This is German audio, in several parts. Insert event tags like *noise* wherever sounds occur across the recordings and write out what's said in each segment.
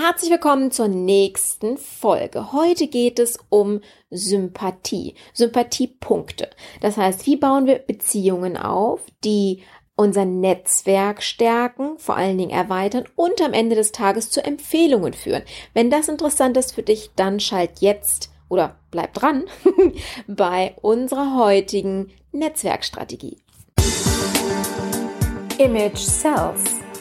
Herzlich willkommen zur nächsten Folge. Heute geht es um Sympathie, Sympathiepunkte. Das heißt, wie bauen wir Beziehungen auf, die unser Netzwerk stärken, vor allen Dingen erweitern und am Ende des Tages zu Empfehlungen führen. Wenn das interessant ist für dich, dann schalt jetzt oder bleib dran *laughs* bei unserer heutigen Netzwerkstrategie. Image Sells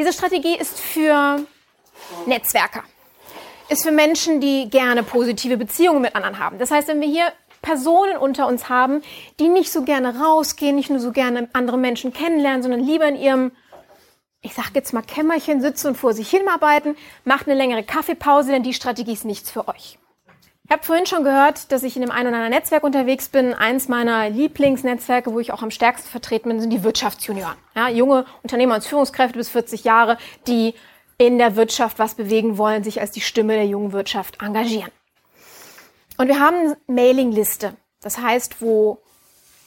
Diese Strategie ist für Netzwerker. Ist für Menschen, die gerne positive Beziehungen mit anderen haben. Das heißt, wenn wir hier Personen unter uns haben, die nicht so gerne rausgehen, nicht nur so gerne andere Menschen kennenlernen, sondern lieber in ihrem, ich sag jetzt mal, Kämmerchen sitzen und vor sich hinarbeiten, macht eine längere Kaffeepause, denn die Strategie ist nichts für euch. Ich habe vorhin schon gehört, dass ich in dem einen oder anderen Netzwerk unterwegs bin. Eins meiner Lieblingsnetzwerke, wo ich auch am stärksten vertreten bin, sind die Wirtschaftsjunioren. Ja, junge Unternehmer und Führungskräfte bis 40 Jahre, die in der Wirtschaft was bewegen wollen, sich als die Stimme der jungen Wirtschaft engagieren. Und wir haben eine Mailingliste. Das heißt, wo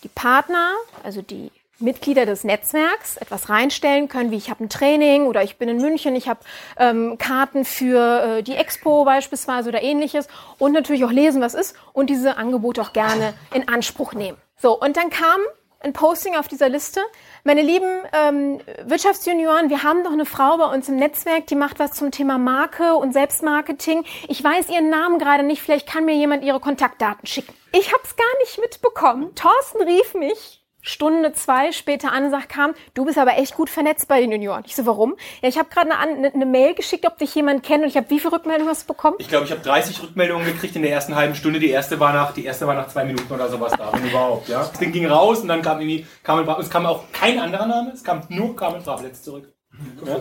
die Partner, also die Mitglieder des Netzwerks etwas reinstellen können, wie ich habe ein Training oder ich bin in München, ich habe ähm, Karten für äh, die Expo beispielsweise oder ähnliches und natürlich auch lesen, was ist und diese Angebote auch gerne in Anspruch nehmen. So, und dann kam ein Posting auf dieser Liste. Meine lieben ähm, Wirtschaftsjunioren, wir haben doch eine Frau bei uns im Netzwerk, die macht was zum Thema Marke und Selbstmarketing. Ich weiß ihren Namen gerade nicht, vielleicht kann mir jemand ihre Kontaktdaten schicken. Ich habe es gar nicht mitbekommen. Thorsten rief mich Stunde zwei später an und sagt, kam, du bist aber echt gut vernetzt bei den Junioren. Ich so, warum? Ja, ich habe gerade eine, eine, eine, Mail geschickt, ob dich jemand kennt und ich habe wie viele Rückmeldungen hast du bekommen? Ich glaube, ich habe 30 Rückmeldungen gekriegt in der ersten halben Stunde. Die erste war nach, die erste war nach zwei Minuten oder sowas da, wenn überhaupt. Ja, das Ding ging raus und dann kam irgendwie, kam, es kam auch kein anderer Name, es kam nur Carmen Trablitz zurück. Ja?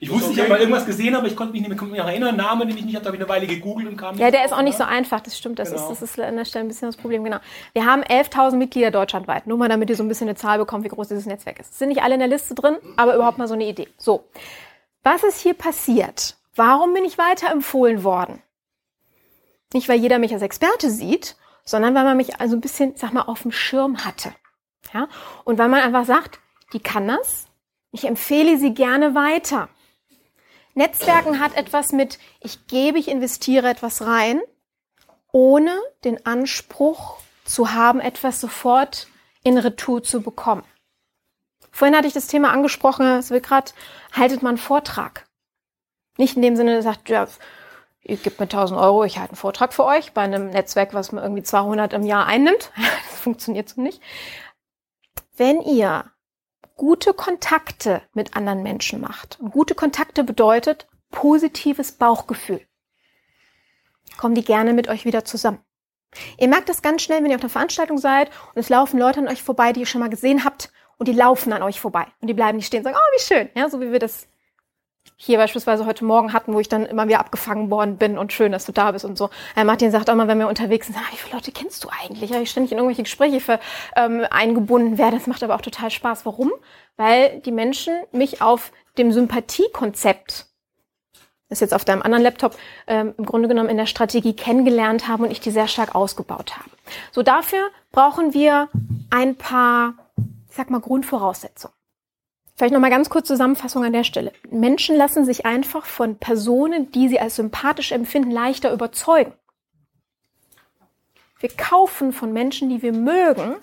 Ich wusste, okay. ich habe mal irgendwas gesehen, aber ich konnte mich nicht mehr, mehr erinnern. Name, den ich nicht hatte, habe ich eine Weile gegoogelt und kam nicht. Ja, der ist auch nicht so einfach, das stimmt. Das, genau. ist, das ist an der Stelle ein bisschen das Problem, genau. Wir haben 11.000 Mitglieder deutschlandweit. Nur mal, damit ihr so ein bisschen eine Zahl bekommt, wie groß dieses Netzwerk ist. Sind nicht alle in der Liste drin, aber überhaupt mal so eine Idee. So. Was ist hier passiert? Warum bin ich weiterempfohlen worden? Nicht, weil jeder mich als Experte sieht, sondern weil man mich also ein bisschen, sag mal, auf dem Schirm hatte. Ja? Und weil man einfach sagt, die kann das, ich empfehle sie gerne weiter. Netzwerken hat etwas mit, ich gebe, ich investiere etwas rein, ohne den Anspruch zu haben, etwas sofort in Retour zu bekommen. Vorhin hatte ich das Thema angesprochen, es wird gerade, haltet man Vortrag. Nicht in dem Sinne, sagt, ja, ihr gebt mir 1000 Euro, ich halte einen Vortrag für euch bei einem Netzwerk, was mir irgendwie 200 im Jahr einnimmt. *laughs* Das funktioniert so nicht. Wenn ihr gute Kontakte mit anderen Menschen macht. Und gute Kontakte bedeutet positives Bauchgefühl. Kommen die gerne mit euch wieder zusammen. Ihr merkt das ganz schnell, wenn ihr auf einer Veranstaltung seid und es laufen Leute an euch vorbei, die ihr schon mal gesehen habt und die laufen an euch vorbei und die bleiben nicht stehen und sagen, oh, wie schön, ja, so wie wir das hier beispielsweise heute Morgen hatten, wo ich dann immer wieder abgefangen worden bin und schön, dass du da bist und so. Herr Martin sagt auch mal, wenn wir unterwegs sind, ah, wie viele Leute kennst du eigentlich? Ja, ich ständig in irgendwelche Gespräche für, ähm, eingebunden werde. Das macht aber auch total Spaß. Warum? Weil die Menschen mich auf dem Sympathiekonzept ist jetzt auf deinem anderen Laptop ähm, im Grunde genommen in der Strategie kennengelernt haben und ich die sehr stark ausgebaut habe. So dafür brauchen wir ein paar, ich sag mal, Grundvoraussetzungen. Vielleicht nochmal ganz kurz Zusammenfassung an der Stelle. Menschen lassen sich einfach von Personen, die sie als sympathisch empfinden, leichter überzeugen. Wir kaufen von Menschen, die wir mögen,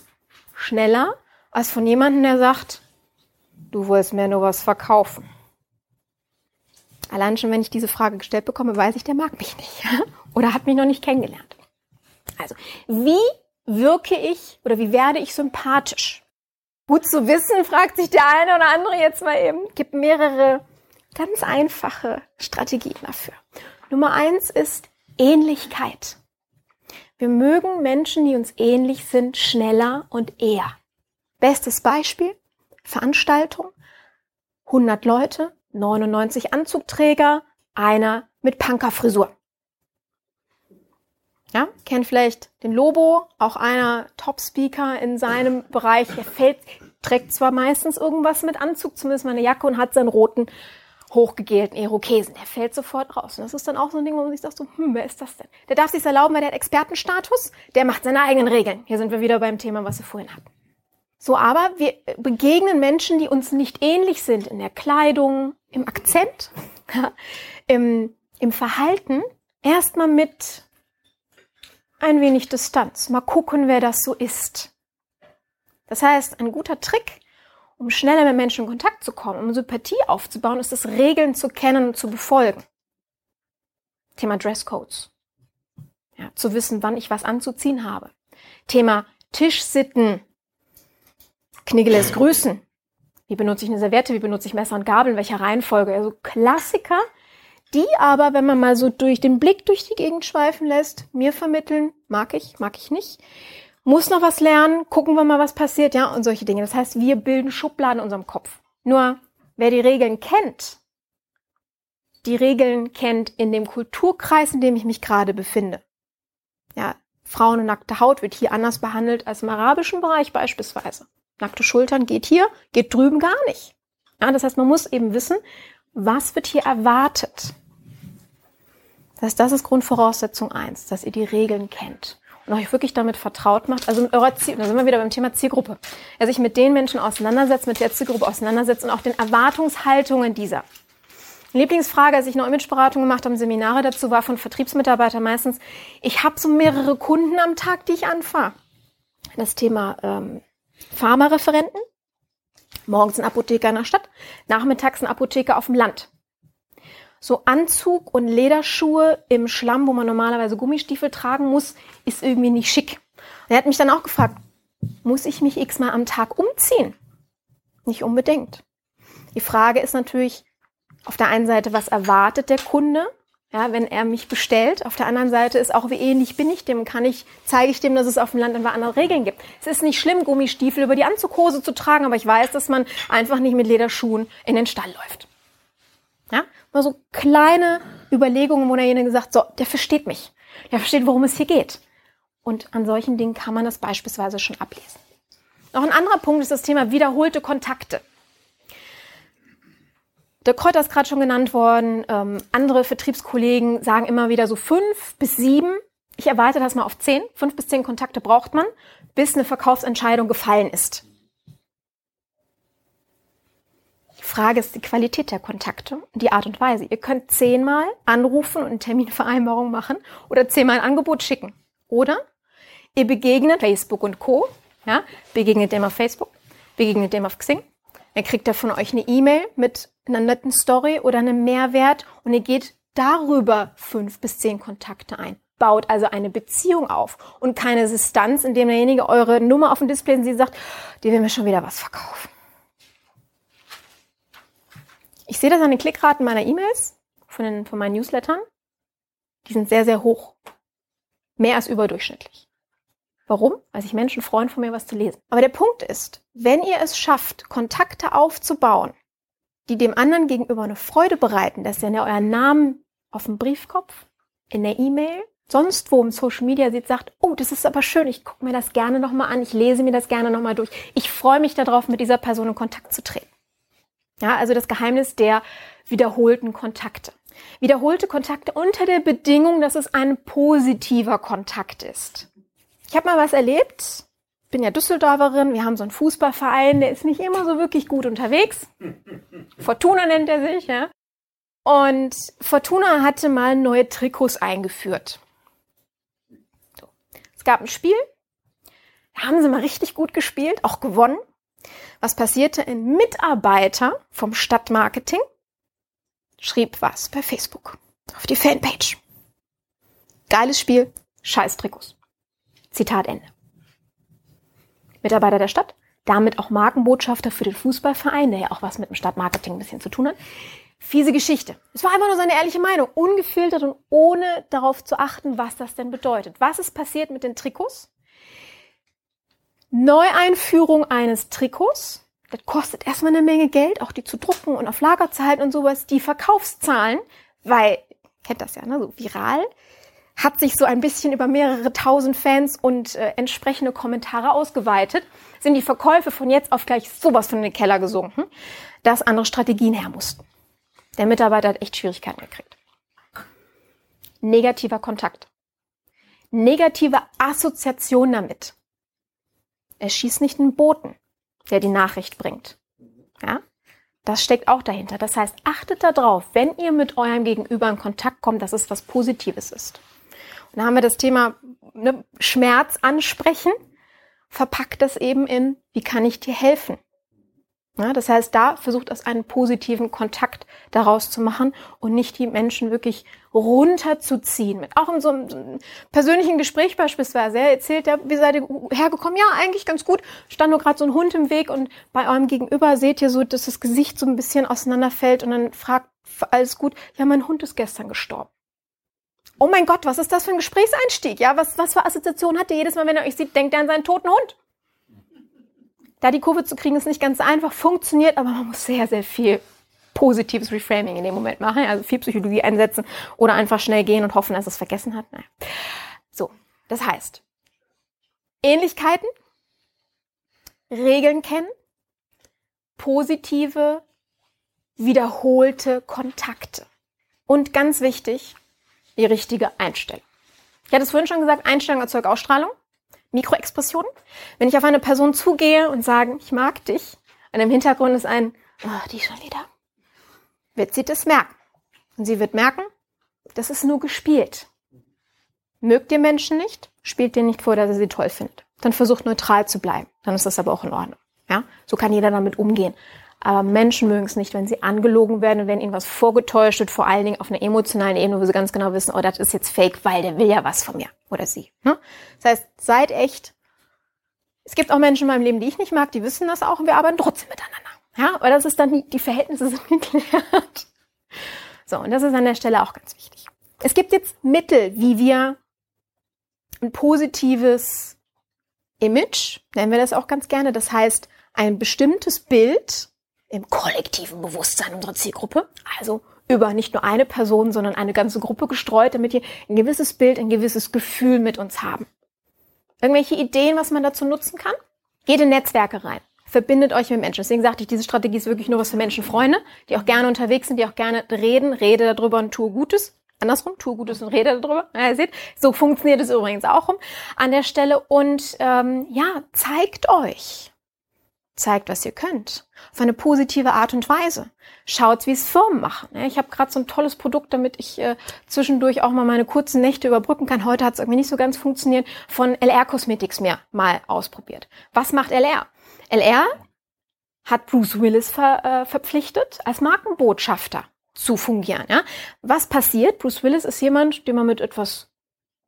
schneller als von jemandem, der sagt, du wolltest mir nur was verkaufen. Allein schon, wenn ich diese Frage gestellt bekomme, weiß ich, der mag mich nicht oder hat mich noch nicht kennengelernt. Also, wie wirke ich oder wie werde ich sympathisch? Gut zu wissen, *laughs* fragt sich der eine oder andere jetzt mal eben. Gibt mehrere ganz einfache Strategien dafür. Nummer eins ist Ähnlichkeit. Wir mögen Menschen, die uns ähnlich sind, schneller und eher. Bestes Beispiel, Veranstaltung, 100 Leute, 99 Anzugträger, einer mit Punkerfrisur. Ja, kennt vielleicht den Lobo, auch einer Top-Speaker in seinem Bereich. Er fällt, trägt zwar meistens irgendwas mit Anzug, zumindest mal eine Jacke und hat seinen roten, hochgegelten Irokesen. Der fällt sofort raus. Und das ist dann auch so ein Ding, wo man sich sagt, so, hm, wer ist das denn? Der darf sich erlauben, weil der hat Expertenstatus, der macht seine eigenen Regeln. Hier sind wir wieder beim Thema, was wir vorhin hatten. So, aber wir begegnen Menschen, die uns nicht ähnlich sind in der Kleidung, im Akzent, *laughs* im, im Verhalten, erstmal mit ein wenig Distanz. Mal gucken, wer das so ist. Das heißt, ein guter Trick, um schneller mit Menschen in Kontakt zu kommen, um Sympathie aufzubauen, ist es, Regeln zu kennen und zu befolgen. Thema Dresscodes. Ja, zu wissen, wann ich was anzuziehen habe. Thema Tischsitten. Kniggeles Grüßen. Wie benutze ich eine Serviette? Wie benutze ich Messer und Gabel? In welcher Reihenfolge? Also Klassiker, die aber, wenn man mal so durch den Blick durch die Gegend schweifen lässt, mir vermitteln, mag ich, mag ich nicht, muss noch was lernen, gucken wir mal, was passiert, ja, und solche Dinge. Das heißt, wir bilden Schubladen in unserem Kopf. Nur, wer die Regeln kennt, die Regeln kennt in dem Kulturkreis, in dem ich mich gerade befinde. Ja, Frauen und nackte Haut wird hier anders behandelt als im arabischen Bereich beispielsweise. Nackte Schultern geht hier, geht drüben gar nicht. Ja, das heißt, man muss eben wissen, was wird hier erwartet. Das heißt, das ist Grundvoraussetzung eins, dass ihr die Regeln kennt und euch wirklich damit vertraut macht. Also mit eurer Ziel, da sind wir wieder beim Thema Zielgruppe. Er sich mit den Menschen auseinandersetzt, mit der Zielgruppe auseinandersetzt und auch den Erwartungshaltungen dieser. Lieblingsfrage, als ich noch Imageberatung gemacht habe, Seminare dazu war von Vertriebsmitarbeitern meistens, ich habe so mehrere Kunden am Tag, die ich anfahre. Das Thema ähm, Pharmareferenten, morgens ein Apotheker in der Stadt, nachmittags ein Apotheker auf dem Land so Anzug und Lederschuhe im Schlamm, wo man normalerweise Gummistiefel tragen muss, ist irgendwie nicht schick. Und er hat mich dann auch gefragt, muss ich mich x-mal am Tag umziehen? Nicht unbedingt. Die Frage ist natürlich auf der einen Seite, was erwartet der Kunde? Ja, wenn er mich bestellt. Auf der anderen Seite ist auch, wie ähnlich bin ich dem? Kann ich, zeige ich dem, dass es auf dem Land einfach andere Regeln gibt? Es ist nicht schlimm, Gummistiefel über die Anzughose zu tragen, aber ich weiß, dass man einfach nicht mit Lederschuhen in den Stall läuft. Ja? Mal so kleine Überlegungen, wo derjenige sagt, so, der versteht mich. Der versteht, worum es hier geht. Und an solchen Dingen kann man das beispielsweise schon ablesen. Noch ein anderer Punkt ist das Thema wiederholte Kontakte. Der Kräuter ist gerade schon genannt worden. Ähm, andere Vertriebskollegen sagen immer wieder so fünf bis sieben. Ich erwarte das mal auf zehn. Fünf bis zehn Kontakte braucht man, bis eine Verkaufsentscheidung gefallen ist. Frage ist die Qualität der Kontakte und die Art und Weise. Ihr könnt zehnmal anrufen und eine Terminvereinbarung machen oder zehnmal ein Angebot schicken. Oder ihr begegnet Facebook und Co. Ja, begegnet dem auf Facebook, begegnet dem auf Xing. Dann kriegt er von euch eine E-Mail mit einer netten Story oder einem Mehrwert und ihr geht darüber fünf bis zehn Kontakte ein. Baut also eine Beziehung auf und keine Distanz, indem derjenige eure Nummer auf dem Display und sie sagt, die will mir schon wieder was verkaufen. Ich sehe das an den Klickraten meiner E-Mails, von, von meinen Newslettern. Die sind sehr, sehr hoch. Mehr als überdurchschnittlich. Warum? Weil sich Menschen freuen, von mir was zu lesen. Aber der Punkt ist, wenn ihr es schafft, Kontakte aufzubauen, die dem anderen gegenüber eine Freude bereiten, dass ihr euren Namen auf dem Briefkopf, in der E-Mail, sonst wo im Social Media sieht, sagt, oh, das ist aber schön, ich gucke mir das gerne nochmal an, ich lese mir das gerne nochmal durch. Ich freue mich darauf, mit dieser Person in Kontakt zu treten. Ja, also das Geheimnis der wiederholten Kontakte. Wiederholte Kontakte unter der Bedingung, dass es ein positiver Kontakt ist. Ich habe mal was erlebt. Bin ja Düsseldorferin. Wir haben so einen Fußballverein, der ist nicht immer so wirklich gut unterwegs. *laughs* Fortuna nennt er sich, ja. Und Fortuna hatte mal neue Trikots eingeführt. So. Es gab ein Spiel. Da haben sie mal richtig gut gespielt, auch gewonnen. Was passierte? Ein Mitarbeiter vom Stadtmarketing schrieb was bei Facebook auf die Fanpage. Geiles Spiel, scheiß Trikots. Zitat Ende. Mitarbeiter der Stadt, damit auch Markenbotschafter für den Fußballverein, der ja auch was mit dem Stadtmarketing ein bisschen zu tun hat. Fiese Geschichte. Es war einfach nur seine ehrliche Meinung, ungefiltert und ohne darauf zu achten, was das denn bedeutet. Was ist passiert mit den Trikots? Neueinführung eines Trikots, das kostet erstmal eine Menge Geld, auch die zu drucken und auf Lager zu halten und sowas. Die Verkaufszahlen, weil, kennt das ja, ne, so viral, hat sich so ein bisschen über mehrere tausend Fans und äh, entsprechende Kommentare ausgeweitet, sind die Verkäufe von jetzt auf gleich sowas von in den Keller gesunken, dass andere Strategien her mussten. Der Mitarbeiter hat echt Schwierigkeiten gekriegt. Negativer Kontakt. Negative Assoziation damit. Er schießt nicht einen Boten, der die Nachricht bringt. Ja? Das steckt auch dahinter. Das heißt, achtet darauf, wenn ihr mit eurem Gegenüber in Kontakt kommt, dass es was Positives ist. Dann haben wir das Thema ne, Schmerz ansprechen, verpackt das eben in, wie kann ich dir helfen? Ja, das heißt, da versucht es einen positiven Kontakt daraus zu machen und nicht die Menschen wirklich runterzuziehen. Mit auch in so einem persönlichen Gespräch beispielsweise. Er erzählt, ja, wie seid ihr hergekommen? Ja, eigentlich ganz gut. Stand nur gerade so ein Hund im Weg und bei eurem Gegenüber seht ihr so, dass das Gesicht so ein bisschen auseinanderfällt und dann fragt alles gut. Ja, mein Hund ist gestern gestorben. Oh mein Gott, was ist das für ein Gesprächseinstieg? Ja, was, was für Assoziation hat ihr jedes Mal, wenn er euch sieht, denkt er an seinen toten Hund? Da die Kurve zu kriegen, ist nicht ganz einfach, funktioniert, aber man muss sehr, sehr viel positives Reframing in dem Moment machen, also viel Psychologie einsetzen oder einfach schnell gehen und hoffen, dass es vergessen hat. Naja. So, das heißt, Ähnlichkeiten, Regeln kennen, positive, wiederholte Kontakte. Und ganz wichtig, die richtige Einstellung. Ich hatte es vorhin schon gesagt, Einstellung erzeugt Ausstrahlung. Mikroexpressionen. Wenn ich auf eine Person zugehe und sage, ich mag dich, und im Hintergrund ist ein, oh, die schon wieder, wird sie das merken. Und sie wird merken, das ist nur gespielt. Mögt ihr Menschen nicht, spielt ihr nicht vor, dass ihr sie toll findet. Dann versucht neutral zu bleiben. Dann ist das aber auch in Ordnung. Ja? So kann jeder damit umgehen. Aber Menschen mögen es nicht, wenn sie angelogen werden und wenn ihnen was vorgetäuscht wird, vor allen Dingen auf einer emotionalen Ebene, wo sie ganz genau wissen, oh, das ist jetzt fake, weil der will ja was von mir oder sie. Ne? Das heißt, seid echt. Es gibt auch Menschen in meinem Leben, die ich nicht mag, die wissen das auch und wir arbeiten trotzdem miteinander. Ja, aber das ist dann, die, die Verhältnisse sind *laughs* geklärt. So, und das ist an der Stelle auch ganz wichtig. Es gibt jetzt Mittel, wie wir ein positives Image, nennen wir das auch ganz gerne, das heißt, ein bestimmtes Bild im kollektiven Bewusstsein unserer Zielgruppe, also über nicht nur eine Person, sondern eine ganze Gruppe gestreut, damit wir ein gewisses Bild, ein gewisses Gefühl mit uns haben. Irgendwelche Ideen, was man dazu nutzen kann? Geht in Netzwerke rein. Verbindet euch mit Menschen. Deswegen sagte ich, diese Strategie ist wirklich nur was für Menschenfreunde, die auch gerne unterwegs sind, die auch gerne reden, rede darüber und tue Gutes. Andersrum, tue Gutes und rede darüber. Ja, ihr seht, so funktioniert es übrigens auch um an der Stelle. Und ähm, ja, zeigt euch zeigt, was ihr könnt. Auf eine positive Art und Weise. Schaut, wie es Firmen machen. Ich habe gerade so ein tolles Produkt, damit ich äh, zwischendurch auch mal meine kurzen Nächte überbrücken kann. Heute hat es irgendwie nicht so ganz funktioniert. Von LR Cosmetics mehr mal ausprobiert. Was macht LR? LR hat Bruce Willis ver, äh, verpflichtet, als Markenbotschafter zu fungieren. Ja? Was passiert? Bruce Willis ist jemand, den man mit etwas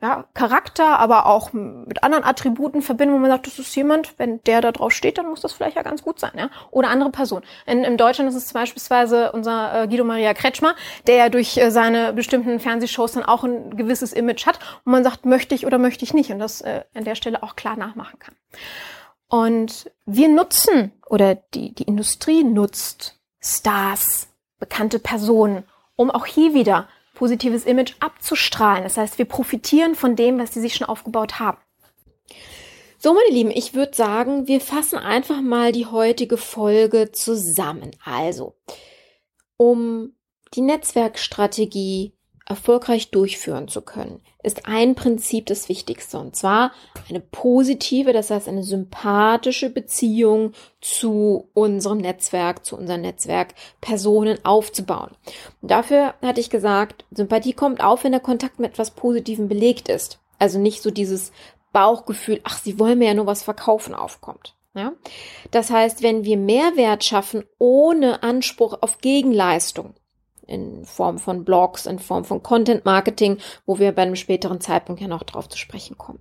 ja, Charakter, aber auch mit anderen Attributen verbinden, wo man sagt, das ist jemand, wenn der da drauf steht, dann muss das vielleicht ja ganz gut sein, ja. Oder andere Person. In, in Deutschland ist es beispielsweise unser äh, Guido Maria Kretschmer, der ja durch äh, seine bestimmten Fernsehshows dann auch ein gewisses Image hat und man sagt, möchte ich oder möchte ich nicht und das äh, an der Stelle auch klar nachmachen kann. Und wir nutzen oder die, die Industrie nutzt Stars, bekannte Personen, um auch hier wieder positives Image abzustrahlen. Das heißt, wir profitieren von dem, was sie sich schon aufgebaut haben. So, meine Lieben, ich würde sagen, wir fassen einfach mal die heutige Folge zusammen. Also, um die Netzwerkstrategie erfolgreich durchführen zu können, ist ein Prinzip das Wichtigste. Und zwar eine positive, das heißt eine sympathische Beziehung zu unserem Netzwerk, zu unseren Netzwerkpersonen aufzubauen. Und dafür hatte ich gesagt, Sympathie kommt auf, wenn der Kontakt mit etwas Positivem belegt ist. Also nicht so dieses Bauchgefühl, ach, sie wollen mir ja nur was verkaufen aufkommt. Ja? Das heißt, wenn wir Mehrwert schaffen ohne Anspruch auf Gegenleistung, in Form von Blogs, in Form von Content Marketing, wo wir bei einem späteren Zeitpunkt ja noch drauf zu sprechen kommen.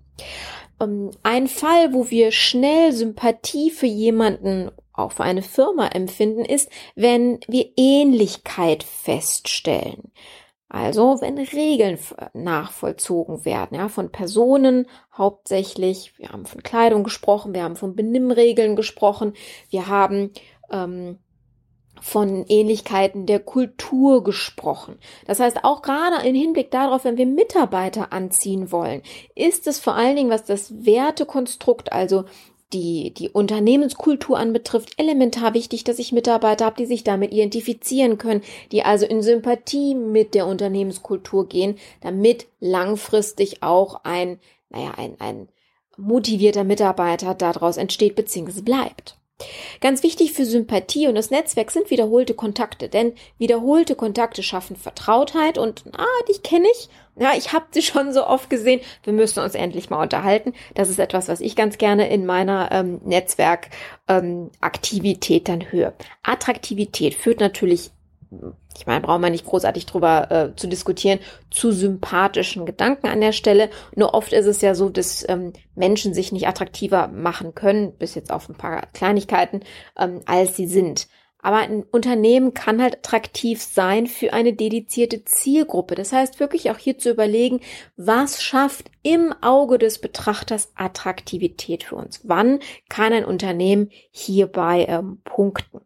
Ähm, ein Fall, wo wir schnell Sympathie für jemanden, auch für eine Firma empfinden, ist, wenn wir Ähnlichkeit feststellen. Also wenn Regeln nachvollzogen werden, ja, von Personen hauptsächlich. Wir haben von Kleidung gesprochen, wir haben von Benimmregeln gesprochen, wir haben ähm, von Ähnlichkeiten der Kultur gesprochen. Das heißt, auch gerade im Hinblick darauf, wenn wir Mitarbeiter anziehen wollen, ist es vor allen Dingen, was das Wertekonstrukt, also die, die Unternehmenskultur anbetrifft, elementar wichtig, dass ich Mitarbeiter habe, die sich damit identifizieren können, die also in Sympathie mit der Unternehmenskultur gehen, damit langfristig auch ein, naja, ein, ein motivierter Mitarbeiter daraus entsteht bzw. bleibt. Ganz wichtig für Sympathie und das Netzwerk sind wiederholte Kontakte, denn wiederholte Kontakte schaffen Vertrautheit und ah, dich kenne ich. Ja, ich habe sie schon so oft gesehen. Wir müssen uns endlich mal unterhalten. Das ist etwas, was ich ganz gerne in meiner ähm, Netzwerkaktivität ähm, dann höre. Attraktivität führt natürlich ich meine, brauchen wir nicht großartig drüber äh, zu diskutieren, zu sympathischen Gedanken an der Stelle. Nur oft ist es ja so, dass ähm, Menschen sich nicht attraktiver machen können, bis jetzt auf ein paar Kleinigkeiten, ähm, als sie sind. Aber ein Unternehmen kann halt attraktiv sein für eine dedizierte Zielgruppe. Das heißt wirklich auch hier zu überlegen, was schafft im Auge des Betrachters Attraktivität für uns? Wann kann ein Unternehmen hierbei ähm, punkten?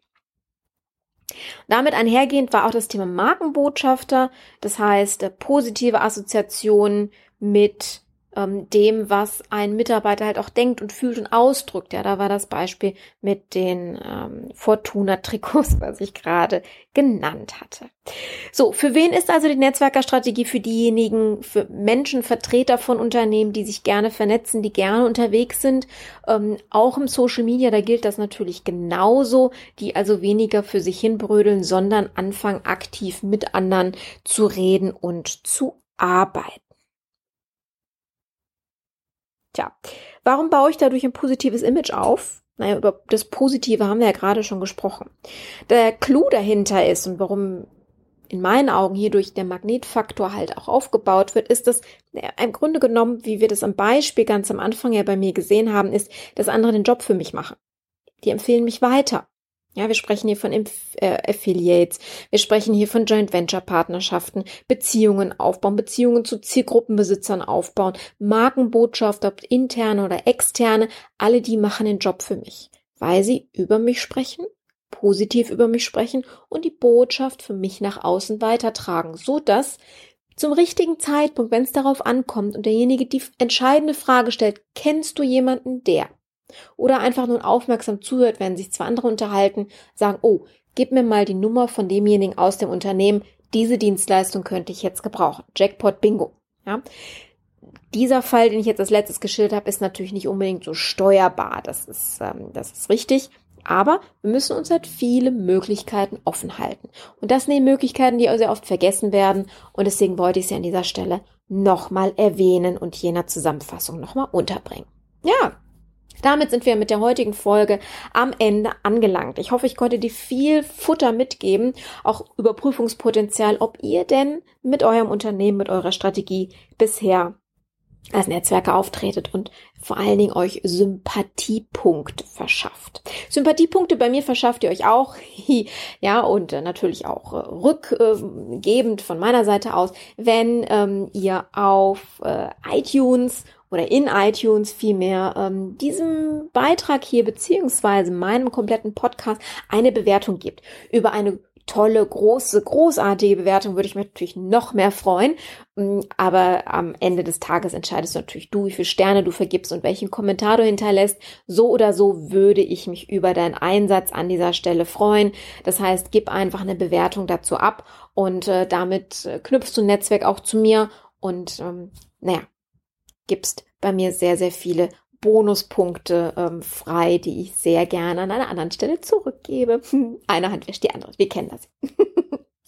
Damit einhergehend war auch das Thema Markenbotschafter, das heißt äh, positive Assoziationen mit ähm, dem, was ein Mitarbeiter halt auch denkt und fühlt und ausdrückt. Ja, da war das Beispiel mit den ähm, Fortuna-Trikots, *laughs* was ich gerade genannt hatte. So, für wen ist also die Netzwerkerstrategie? Für diejenigen, für Menschen, Vertreter von Unternehmen, die sich gerne vernetzen, die gerne unterwegs sind. Ähm, auch im Social Media, da gilt das natürlich genauso, die also weniger für sich hinbrödeln, sondern anfangen aktiv mit anderen zu reden und zu arbeiten. Tja, warum baue ich dadurch ein positives Image auf? Naja, über das Positive haben wir ja gerade schon gesprochen. Der Clou dahinter ist und warum in meinen Augen hierdurch der Magnetfaktor halt auch aufgebaut wird, ist dass im Grunde genommen, wie wir das am Beispiel ganz am Anfang ja bei mir gesehen haben, ist, dass andere den Job für mich machen. Die empfehlen mich weiter. Ja, wir sprechen hier von äh, Affiliates, wir sprechen hier von Joint Venture Partnerschaften, Beziehungen aufbauen, Beziehungen zu Zielgruppenbesitzern aufbauen, Markenbotschafter, ob interne oder externe, alle die machen den Job für mich, weil sie über mich sprechen, positiv über mich sprechen und die Botschaft für mich nach außen weitertragen, so dass zum richtigen Zeitpunkt, wenn es darauf ankommt und derjenige die entscheidende Frage stellt, kennst du jemanden, der oder einfach nur aufmerksam zuhört, wenn sich zwei andere unterhalten, sagen, oh, gib mir mal die Nummer von demjenigen aus dem Unternehmen, diese Dienstleistung könnte ich jetzt gebrauchen. Jackpot Bingo. Ja. Dieser Fall, den ich jetzt als letztes geschildert habe, ist natürlich nicht unbedingt so steuerbar. Das ist, ähm, das ist richtig. Aber wir müssen uns halt viele Möglichkeiten offen halten. Und das sind die Möglichkeiten, die sehr oft vergessen werden. Und deswegen wollte ich sie an dieser Stelle nochmal erwähnen und jener Zusammenfassung nochmal unterbringen. Ja, damit sind wir mit der heutigen Folge am Ende angelangt. Ich hoffe, ich konnte dir viel Futter mitgeben, auch Überprüfungspotenzial, ob ihr denn mit eurem Unternehmen, mit eurer Strategie bisher als Netzwerker auftretet und vor allen Dingen euch Sympathiepunkte verschafft. Sympathiepunkte bei mir verschafft ihr euch auch, *laughs* ja, und natürlich auch äh, rückgebend von meiner Seite aus, wenn ähm, ihr auf äh, iTunes oder in iTunes vielmehr ähm, diesem Beitrag hier beziehungsweise meinem kompletten Podcast eine Bewertung gibt. Über eine tolle, große, großartige Bewertung würde ich mich natürlich noch mehr freuen. Mm, aber am Ende des Tages entscheidest du natürlich du, wie viele Sterne du vergibst und welchen Kommentar du hinterlässt. So oder so würde ich mich über deinen Einsatz an dieser Stelle freuen. Das heißt, gib einfach eine Bewertung dazu ab und äh, damit äh, knüpfst du ein Netzwerk auch zu mir und ähm, naja, gibst bei mir sehr, sehr viele Bonuspunkte ähm, frei, die ich sehr gerne an einer anderen Stelle zurückgebe. *laughs* Eine Hand wäscht die andere. Wir kennen das. *laughs*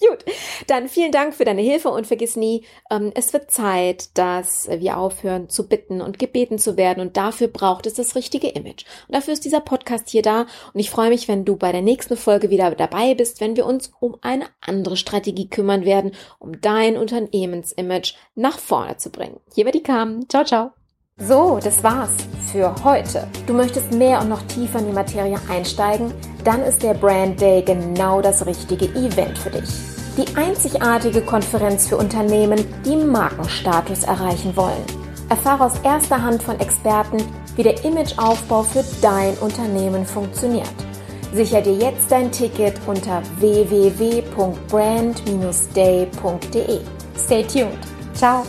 Gut, dann vielen Dank für deine Hilfe und vergiss nie, ähm, es wird Zeit, dass wir aufhören zu bitten und gebeten zu werden und dafür braucht es das richtige Image. Und dafür ist dieser Podcast hier da und ich freue mich, wenn du bei der nächsten Folge wieder dabei bist, wenn wir uns um eine andere Strategie kümmern werden, um dein Unternehmensimage nach vorne zu bringen. Hier wird die Kam. Ciao, ciao. So, das war's für heute. Du möchtest mehr und noch tiefer in die Materie einsteigen? Dann ist der Brand Day genau das richtige Event für dich. Die einzigartige Konferenz für Unternehmen, die Markenstatus erreichen wollen. Erfahre aus erster Hand von Experten, wie der Imageaufbau für dein Unternehmen funktioniert. Sicher dir jetzt dein Ticket unter www.brand-day.de. Stay tuned. Ciao.